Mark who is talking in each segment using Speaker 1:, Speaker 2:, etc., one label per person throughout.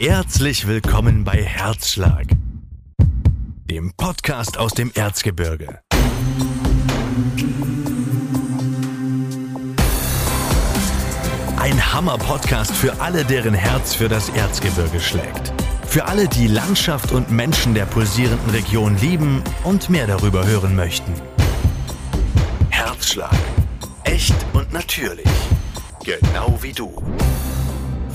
Speaker 1: Herzlich willkommen bei Herzschlag, dem Podcast aus dem Erzgebirge. Ein Hammer-Podcast für alle, deren Herz für das Erzgebirge schlägt. Für alle, die Landschaft und Menschen der pulsierenden Region lieben und mehr darüber hören möchten. Herzschlag. Echt und natürlich. Genau wie du.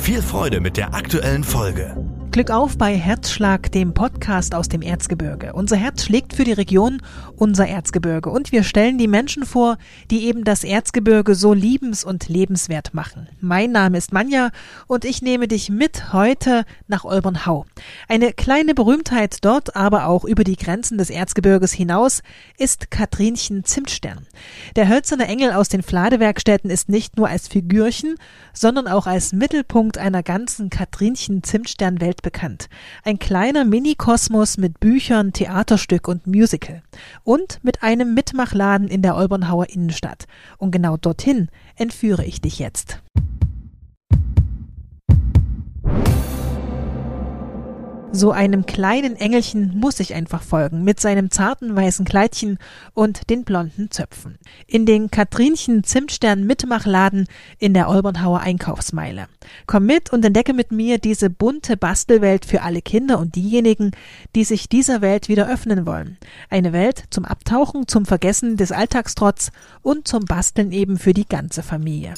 Speaker 1: Viel Freude mit der aktuellen Folge.
Speaker 2: Glück auf bei Herzschlag, dem Podcast aus dem Erzgebirge. Unser Herz schlägt für die Region, unser Erzgebirge. Und wir stellen die Menschen vor, die eben das Erzgebirge so liebens- und lebenswert machen. Mein Name ist Manja und ich nehme dich mit heute nach Olbernhau. Eine kleine Berühmtheit dort, aber auch über die Grenzen des Erzgebirges hinaus, ist Katrinchen Zimtstern. Der hölzerne Engel aus den Fladewerkstätten ist nicht nur als Figürchen, sondern auch als Mittelpunkt einer ganzen Katrinchen Zimtstern Welt bekannt. Ein kleiner Mini-Kosmos mit Büchern, Theaterstück und Musical. Und mit einem Mitmachladen in der Olbernhauer Innenstadt. Und genau dorthin entführe ich dich jetzt. So einem kleinen Engelchen muss ich einfach folgen, mit seinem zarten weißen Kleidchen und den blonden Zöpfen. In den Katrinchen Zimtstern Mitmachladen in der Olbernhauer Einkaufsmeile. Komm mit und entdecke mit mir diese bunte Bastelwelt für alle Kinder und diejenigen, die sich dieser Welt wieder öffnen wollen. Eine Welt zum Abtauchen, zum Vergessen des Alltagstrotz und zum Basteln eben für die ganze Familie.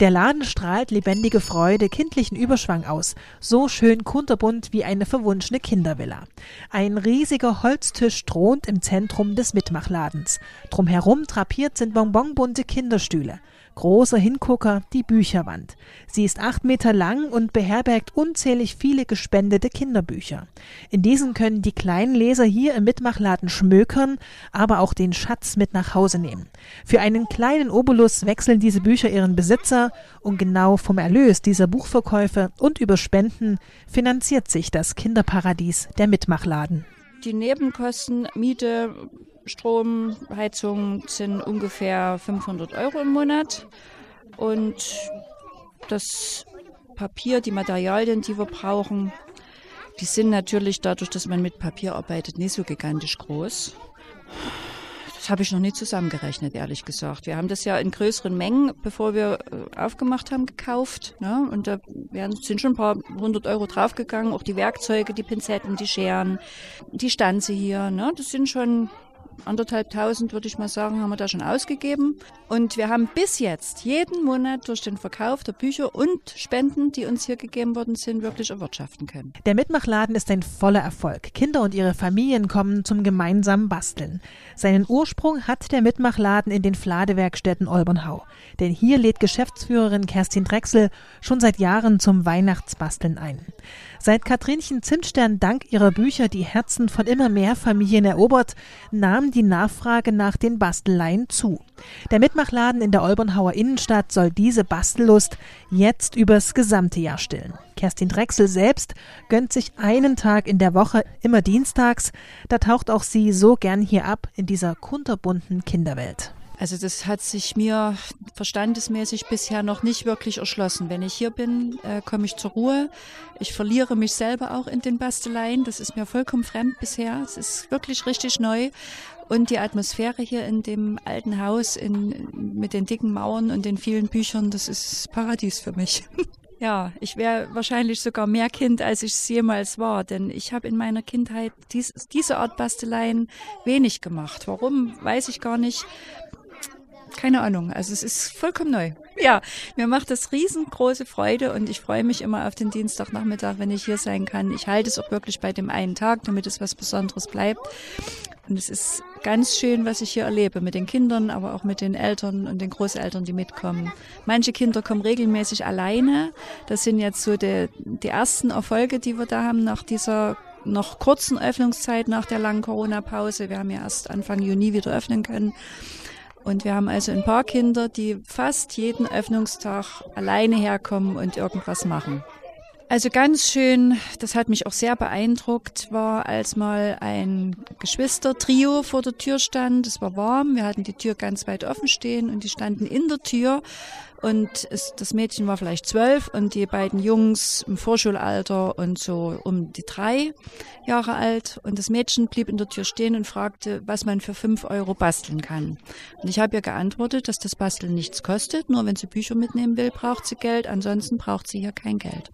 Speaker 2: Der Laden strahlt lebendige Freude, kindlichen Überschwang aus, so schön kunterbunt wie eine verwunschene Kindervilla. Ein riesiger Holztisch thront im Zentrum des Mitmachladens. Drumherum drapiert sind bonbonbunte Kinderstühle großer Hingucker die Bücherwand. Sie ist acht Meter lang und beherbergt unzählig viele gespendete Kinderbücher. In diesen können die kleinen Leser hier im Mitmachladen schmökern, aber auch den Schatz mit nach Hause nehmen. Für einen kleinen Obolus wechseln diese Bücher ihren Besitzer und genau vom Erlös dieser Buchverkäufe und über Spenden finanziert sich das Kinderparadies der Mitmachladen.
Speaker 3: Die Nebenkosten, Miete, Strom, Heizung sind ungefähr 500 Euro im Monat. Und das Papier, die Materialien, die wir brauchen, die sind natürlich dadurch, dass man mit Papier arbeitet, nicht so gigantisch groß. Das habe ich noch nie zusammengerechnet, ehrlich gesagt. Wir haben das ja in größeren Mengen, bevor wir äh, aufgemacht haben, gekauft. Ne? Und da sind schon ein paar hundert Euro draufgegangen. Auch die Werkzeuge, die Pinzetten, die Scheren, die Stanze hier. Ne? Das sind schon anderthalbtausend, würde ich mal sagen, haben wir da schon ausgegeben. Und wir haben bis jetzt jeden Monat durch den Verkauf der Bücher und Spenden, die uns hier gegeben worden sind, wirklich erwirtschaften können.
Speaker 2: Der Mitmachladen ist ein voller Erfolg. Kinder und ihre Familien kommen zum gemeinsamen Basteln. Seinen Ursprung hat der Mitmachladen in den Fladewerkstätten Olbernhau. Denn hier lädt Geschäftsführerin Kerstin Drechsel schon seit Jahren zum Weihnachtsbasteln ein. Seit Katrinchen Zimtstern dank ihrer Bücher die Herzen von immer mehr Familien erobert, nahm die Nachfrage nach den Bastelleien zu. Der Mitmachladen in der Olbernhauer Innenstadt soll diese Bastellust jetzt übers gesamte Jahr stillen. Kerstin Drechsel selbst gönnt sich einen Tag in der Woche, immer dienstags. Da taucht auch sie so gern hier ab in dieser kunterbunten Kinderwelt.
Speaker 3: Also das hat sich mir verstandesmäßig bisher noch nicht wirklich erschlossen. Wenn ich hier bin, äh, komme ich zur Ruhe. Ich verliere mich selber auch in den Basteleien. Das ist mir vollkommen fremd bisher. Es ist wirklich richtig neu. Und die Atmosphäre hier in dem alten Haus in, mit den dicken Mauern und den vielen Büchern, das ist Paradies für mich. Ja, ich wäre wahrscheinlich sogar mehr Kind, als ich es jemals war, denn ich habe in meiner Kindheit dies, diese Art Basteleien wenig gemacht. Warum, weiß ich gar nicht keine Ahnung. Also es ist vollkommen neu. Ja, mir macht das riesengroße Freude und ich freue mich immer auf den Dienstagnachmittag, wenn ich hier sein kann. Ich halte es auch wirklich bei dem einen Tag, damit es was Besonderes bleibt. Und es ist ganz schön, was ich hier erlebe mit den Kindern, aber auch mit den Eltern und den Großeltern, die mitkommen. Manche Kinder kommen regelmäßig alleine. Das sind jetzt so die, die ersten Erfolge, die wir da haben nach dieser noch kurzen Öffnungszeit nach der langen Corona-Pause. Wir haben ja erst Anfang Juni wieder öffnen können. Und wir haben also ein paar Kinder, die fast jeden Öffnungstag alleine herkommen und irgendwas machen. Also ganz schön, das hat mich auch sehr beeindruckt, war, als mal ein Geschwistertrio vor der Tür stand. Es war warm, wir hatten die Tür ganz weit offen stehen und die standen in der Tür Und es, das Mädchen war vielleicht zwölf und die beiden Jungs im Vorschulalter und so um die drei Jahre alt. Und das Mädchen blieb in der Tür stehen und fragte, was man für fünf Euro basteln kann. Und ich habe ihr geantwortet, dass das Basteln nichts kostet. Nur wenn sie Bücher mitnehmen will, braucht sie Geld. Ansonsten braucht sie hier kein Geld.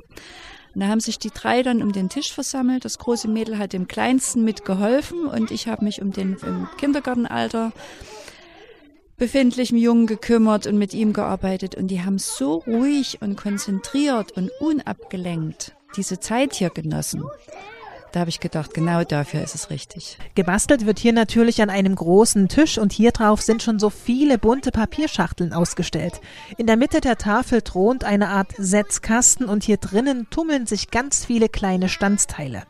Speaker 3: Und da haben sich die drei dann um den Tisch versammelt. Das große Mädel hat dem Kleinsten mitgeholfen und ich habe mich um den im Kindergartenalter befindlichen Jungen gekümmert und mit ihm gearbeitet. Und die haben so ruhig und konzentriert und unabgelenkt diese Zeit hier genossen. Da habe ich gedacht, genau dafür ist es richtig.
Speaker 2: Gebastelt wird hier natürlich an einem großen Tisch und hier drauf sind schon so viele bunte Papierschachteln ausgestellt. In der Mitte der Tafel thront eine Art Setzkasten und hier drinnen tummeln sich ganz viele kleine Standsteile.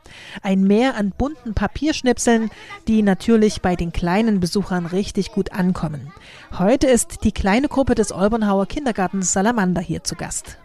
Speaker 2: Ein Meer an bunten Papierschnipseln, die natürlich bei den kleinen Besuchern richtig gut ankommen. Heute ist die kleine Gruppe des Olbernhauer Kindergartens Salamander hier zu Gast.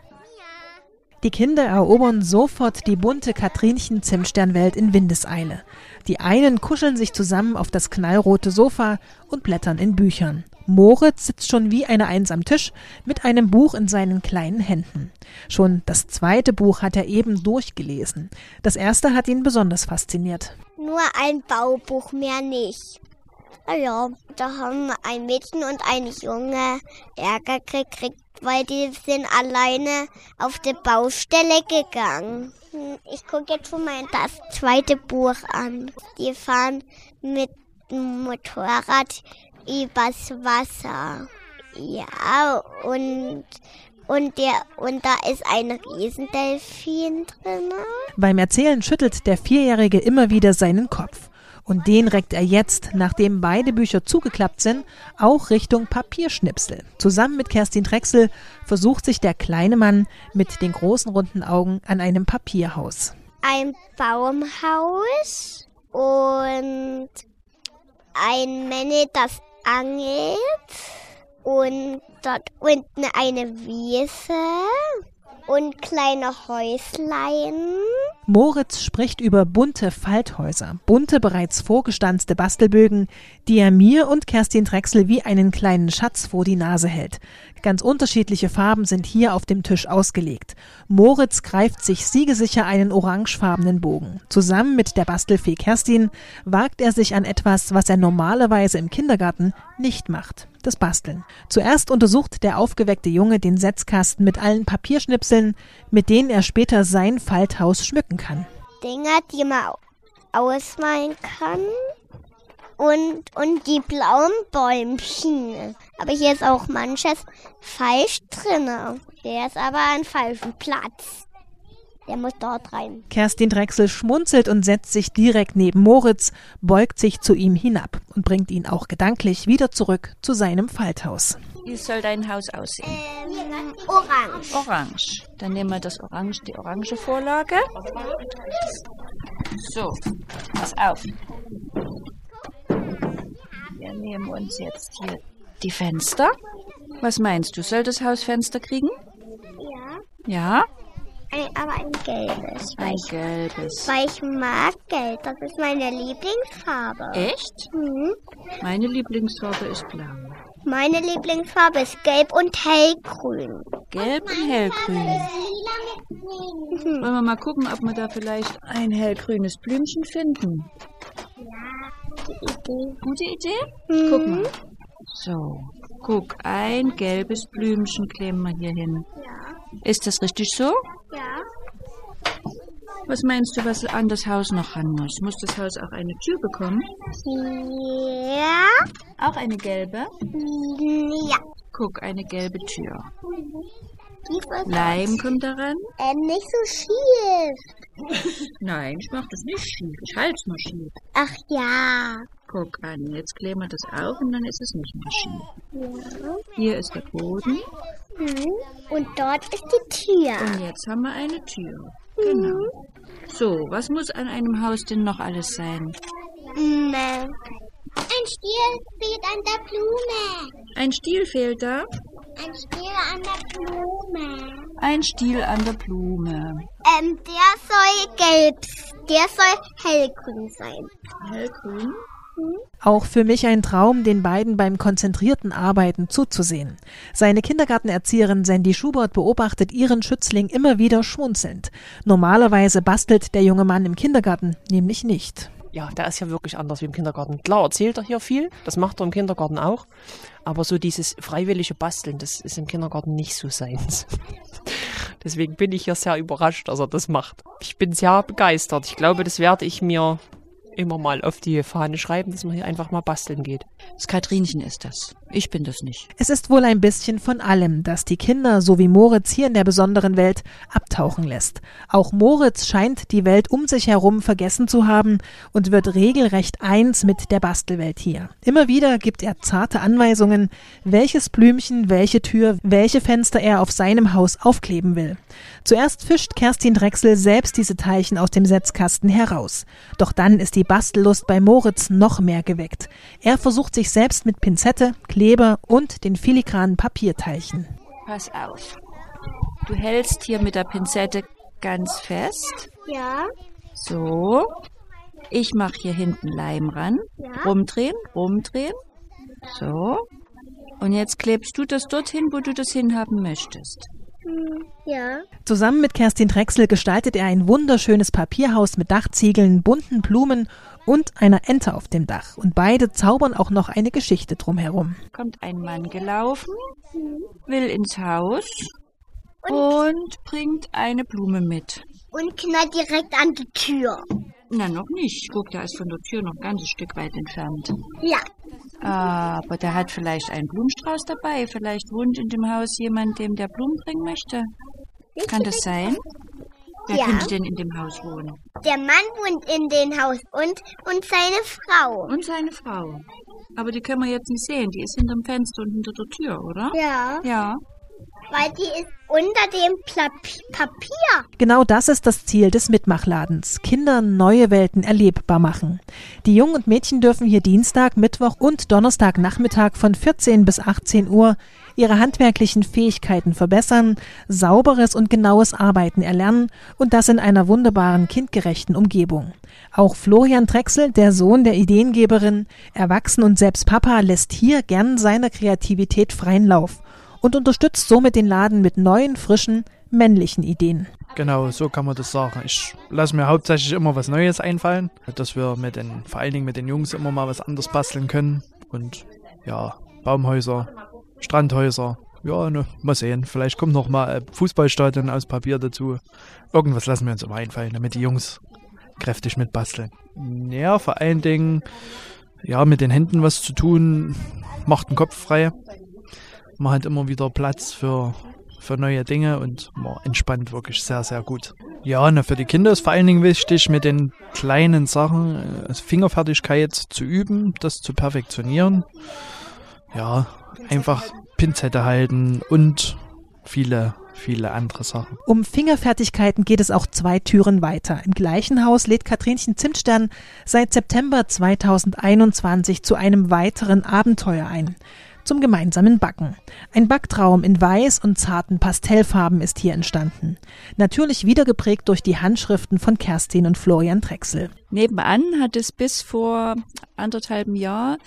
Speaker 2: Die Kinder erobern sofort die bunte Katrinchen-Zimtsternwelt in Windeseile. Die einen kuscheln sich zusammen auf das knallrote Sofa und blättern in Büchern. Moritz sitzt schon wie eine Eins am Tisch mit einem Buch in seinen kleinen Händen. Schon das zweite Buch hat er eben durchgelesen. Das erste hat ihn besonders fasziniert.
Speaker 4: Nur ein Baubuch, mehr nicht. Naja, da haben ein Mädchen und ein Junge Ärger gekriegt, weil die sind alleine auf die Baustelle gegangen. Ich gucke jetzt schon mal das zweite Buch an. Die fahren mit dem Motorrad übers Wasser. Ja, und und der und da ist ein Riesendelfin drin.
Speaker 2: Beim Erzählen schüttelt der Vierjährige immer wieder seinen Kopf. Und den reckt er jetzt, nachdem beide Bücher zugeklappt sind, auch Richtung Papierschnipsel. Zusammen mit Kerstin Drechsel versucht sich der kleine Mann mit den großen runden Augen an einem Papierhaus.
Speaker 4: Ein Baumhaus und ein Männle, das angelt und dort unten eine Wiese und kleine Häuslein.
Speaker 2: Moritz spricht über bunte Falthäuser, bunte bereits vorgestanzte Bastelbögen, die er mir und Kerstin Drechsel wie einen kleinen Schatz vor die Nase hält. Ganz unterschiedliche Farben sind hier auf dem Tisch ausgelegt. Moritz greift sich siegesicher einen orangefarbenen Bogen. Zusammen mit der Bastelfee Kerstin wagt er sich an etwas, was er normalerweise im Kindergarten nicht macht das Basteln. Zuerst untersucht der aufgeweckte Junge den Setzkasten mit allen Papierschnipseln, mit denen er später sein Falthaus schmücken kann.
Speaker 4: Dinger, die man ausmalen kann. Und, und die blauen Bäumchen. Aber hier ist auch manches falsch drin. Der ist aber an falschem Platz. Der muss dort rein.
Speaker 2: Kerstin Drechsel schmunzelt und setzt sich direkt neben Moritz, beugt sich zu ihm hinab und bringt ihn auch gedanklich wieder zurück zu seinem Falthaus.
Speaker 3: Wie soll dein Haus aussehen?
Speaker 4: Ähm, orange.
Speaker 3: Orange. Dann nehmen wir das Orange, die orange Vorlage. So, pass auf. Wir nehmen uns jetzt hier die Fenster. Was meinst du, soll das Haus Fenster kriegen?
Speaker 4: Ja.
Speaker 3: Ja?
Speaker 4: Ein, aber ein gelbes.
Speaker 3: Ein gelbes.
Speaker 4: Weil ich mag gelb. Das ist meine Lieblingsfarbe.
Speaker 3: Echt?
Speaker 4: Mhm.
Speaker 3: Meine Lieblingsfarbe ist blau.
Speaker 4: Meine Lieblingsfarbe ist gelb und hellgrün.
Speaker 3: Gelb und hellgrün.
Speaker 4: Mhm.
Speaker 3: Wollen wir mal gucken, ob wir da vielleicht ein hellgrünes Blümchen finden?
Speaker 4: Idee.
Speaker 3: Gute Idee?
Speaker 4: Mhm.
Speaker 3: Guck mal. So, guck, ein gelbes Blümchen kleben wir hier hin.
Speaker 4: Ja.
Speaker 3: Ist das richtig so?
Speaker 4: Ja.
Speaker 3: Was meinst du, was an das Haus noch ran muss? Muss das Haus auch eine Tür bekommen?
Speaker 4: Ja.
Speaker 3: Auch eine gelbe?
Speaker 4: Ja.
Speaker 3: Guck, eine gelbe Tür.
Speaker 4: Ist
Speaker 3: Leim kommt daran?
Speaker 4: äh, nicht so schief.
Speaker 3: Nein, ich mach das nicht schief. Ich halte es nur schief.
Speaker 4: Ach ja.
Speaker 3: Guck an, jetzt kleben wir das auf und dann ist es nicht mehr schief.
Speaker 4: ja.
Speaker 3: Hier ist der Boden
Speaker 4: Mhm. Und dort ist die Tür.
Speaker 3: und jetzt haben wir eine Tür. Genau. So, was muss an einem Haus denn noch alles sein?
Speaker 4: Mhm. Ein Stiel steht an der Blume.
Speaker 3: Ein Stiel fehlt da.
Speaker 4: Ein Stiel an der Blume.
Speaker 3: Ein Stiel an der Blume.
Speaker 4: Ähm, der soll gelb, der soll hellgrün sein.
Speaker 3: Hellgrün.
Speaker 2: Auch für mich ein Traum, den beiden beim konzentrierten Arbeiten zuzusehen. Seine Kindergartenerzieherin Sandy Schubert beobachtet ihren Schützling immer wieder schmunzelnd. Normalerweise bastelt der junge Mann im Kindergarten nämlich nicht
Speaker 5: ja, der ist ja wirklich anders wie im Kindergarten. Klar erzählt er hier viel, das macht er im Kindergarten auch, aber so dieses freiwillige Basteln, das ist im Kindergarten nicht so seins. Deswegen bin ich hier sehr überrascht, dass er das macht. Ich bin sehr begeistert. Ich glaube, das werde ich mir immer mal auf die Fahne schreiben, dass man hier einfach mal basteln geht.
Speaker 3: Das Katrinchen ist das. Ich bin das nicht.
Speaker 2: Es ist wohl ein bisschen von allem, das die Kinder, so wie Moritz hier in der besonderen Welt, abtauchen lässt. Auch Moritz scheint die Welt um sich herum vergessen zu haben und wird regelrecht eins mit der Bastelwelt hier. Immer wieder gibt er zarte Anweisungen, welches Blümchen, welche Tür, welche Fenster er auf seinem Haus aufkleben will. Zuerst fischt Kerstin Drechsel selbst diese Teilchen aus dem Setzkasten heraus. Doch dann ist die Bastellust bei Moritz noch mehr geweckt. Er versucht sich selbst mit Pinzette, Kleber und den filigranen Papierteilchen.
Speaker 3: Pass auf. Du hältst hier mit der Pinzette ganz fest.
Speaker 4: Ja.
Speaker 3: So. Ich mache hier hinten Leim ran.
Speaker 4: Ja.
Speaker 3: Rumdrehen, rumdrehen. So. Und jetzt klebst du das dorthin, wo du das hinhaben möchtest.
Speaker 4: Ja.
Speaker 2: Zusammen mit Kerstin Drechsel gestaltet er ein wunderschönes Papierhaus mit Dachziegeln, bunten Blumen und einer Ente auf dem Dach. Und beide zaubern auch noch eine Geschichte drumherum.
Speaker 3: Kommt ein Mann gelaufen, will ins Haus und bringt eine Blume mit.
Speaker 4: Und knallt direkt an die Tür.
Speaker 3: Na, noch nicht. Guck, der ist von der Tür noch ein ganzes Stück weit entfernt.
Speaker 4: Ja.
Speaker 3: Aber der hat vielleicht einen Blumenstrauß dabei. Vielleicht wohnt in dem Haus jemand, dem der Blumen bringen möchte. Kann das sein? Wer
Speaker 4: Ja.
Speaker 3: könnte denn in dem Haus wohnen?
Speaker 4: Der Mann wohnt in dem Haus und, und seine Frau.
Speaker 3: Und seine Frau. Aber die können wir jetzt nicht sehen. Die ist hinterm Fenster und hinter der Tür, oder?
Speaker 4: Ja.
Speaker 3: Ja.
Speaker 4: Weil die ist unter dem Pla Papier.
Speaker 2: Genau das ist das Ziel des Mitmachladens. Kindern neue Welten erlebbar machen. Die Jungen und Mädchen dürfen hier Dienstag, Mittwoch und Donnerstagnachmittag von 14 bis 18 Uhr ihre handwerklichen Fähigkeiten verbessern, sauberes und genaues Arbeiten erlernen und das in einer wunderbaren kindgerechten Umgebung. Auch Florian Drechsel, der Sohn der Ideengeberin, erwachsen und selbst Papa, lässt hier gern seiner Kreativität freien Lauf und unterstützt somit den Laden mit neuen, frischen, männlichen Ideen.
Speaker 6: Genau, so kann man das sagen. Ich lasse mir hauptsächlich immer was Neues einfallen, dass wir mit den, vor allen Dingen mit den Jungs immer mal was anderes basteln können. Und ja, Baumhäuser, Strandhäuser. Ja, ne, mal sehen. Vielleicht kommt noch mal ein Fußballstadion aus Papier dazu. Irgendwas lassen wir uns immer einfallen, damit die Jungs kräftig mitbasteln. Ja, vor allen Dingen, ja, mit den Händen was zu tun, macht den Kopf frei. Man hat immer wieder Platz für, für neue Dinge und man entspannt wirklich sehr, sehr gut. Ja, na, für die Kinder ist vor allen Dingen wichtig, mit den kleinen Sachen äh, Fingerfertigkeit zu üben, das zu perfektionieren. Ja, einfach Pinzette halten und viele, viele andere Sachen.
Speaker 2: Um Fingerfertigkeiten geht es auch zwei Türen weiter. Im gleichen Haus lädt Katrinchen Zimtstern seit September 2021 zu einem weiteren Abenteuer ein. Zum gemeinsamen Backen. Ein Backtraum in weiß und zarten Pastellfarben ist hier entstanden. Natürlich wieder geprägt durch die Handschriften von Kerstin und Florian Drechsel.
Speaker 3: Nebenan hat es bis vor anderthalben Jahr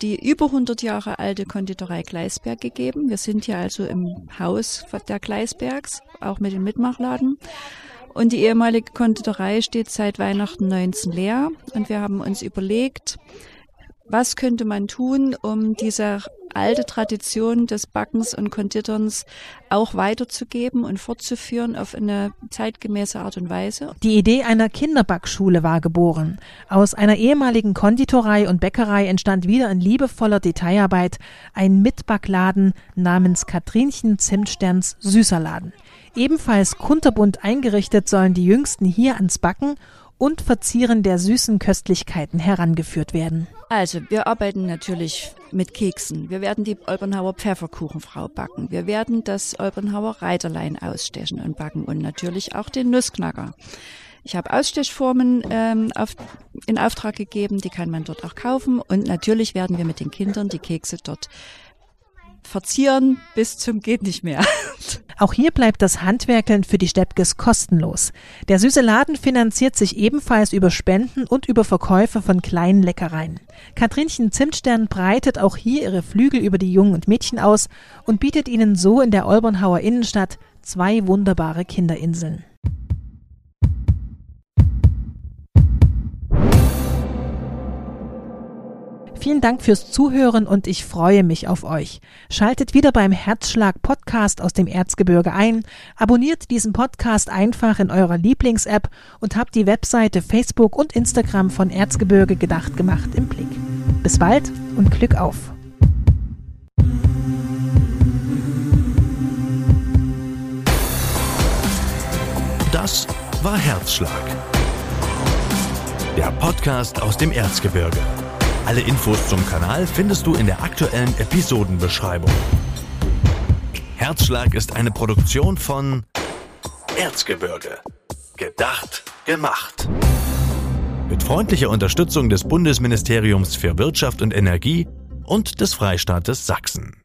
Speaker 3: die über 100 Jahre alte Konditorei Gleisberg gegeben. Wir sind hier also im Haus der Gleisbergs, auch mit dem Mitmachladen. Und die ehemalige Konditorei steht seit Weihnachten 19 leer. Und wir haben uns überlegt, was könnte man tun, um diese alte Tradition des Backens und Konditorns auch weiterzugeben und fortzuführen auf eine zeitgemäße Art und Weise.
Speaker 2: Die Idee einer Kinderbackschule war geboren. Aus einer ehemaligen Konditorei und Bäckerei entstand wieder in liebevoller Detailarbeit ein Mitbackladen namens Katrinchen Zimtsterns Süßerladen. Ebenfalls kunterbunt eingerichtet sollen die Jüngsten hier ans Backen und Verzieren der süßen Köstlichkeiten herangeführt werden.
Speaker 3: Also, wir arbeiten natürlich mit Keksen. Wir werden die Olbernhauer Pfefferkuchenfrau backen. Wir werden das Olbernhauer Reiterlein ausstechen und backen und natürlich auch den Nussknacker. Ich habe Ausstechformen ähm, auf, in Auftrag gegeben, die kann man dort auch kaufen. Und natürlich werden wir mit den Kindern die Kekse dort verzieren bis zum geht nicht mehr.
Speaker 2: Auch hier bleibt das Handwerkeln für die Steppkes kostenlos. Der süße Laden finanziert sich ebenfalls über Spenden und über Verkäufe von kleinen Leckereien. Katrinchen Zimtstern breitet auch hier ihre Flügel über die Jungen und Mädchen aus und bietet ihnen so in der Olbernhauer Innenstadt zwei wunderbare Kinderinseln. Vielen Dank fürs Zuhören und ich freue mich auf euch. Schaltet wieder beim Herzschlag Podcast aus dem Erzgebirge ein, abonniert diesen Podcast einfach in eurer Lieblings-App und habt die Webseite Facebook und Instagram von Erzgebirge gedacht gemacht im Blick. Bis bald und Glück auf!
Speaker 1: Das war Herzschlag. Der Podcast aus dem Erzgebirge. Alle Infos zum Kanal findest du in der aktuellen Episodenbeschreibung. Herzschlag ist eine Produktion von Erzgebirge. Gedacht, gemacht. Mit freundlicher Unterstützung des Bundesministeriums für Wirtschaft und Energie und des Freistaates Sachsen.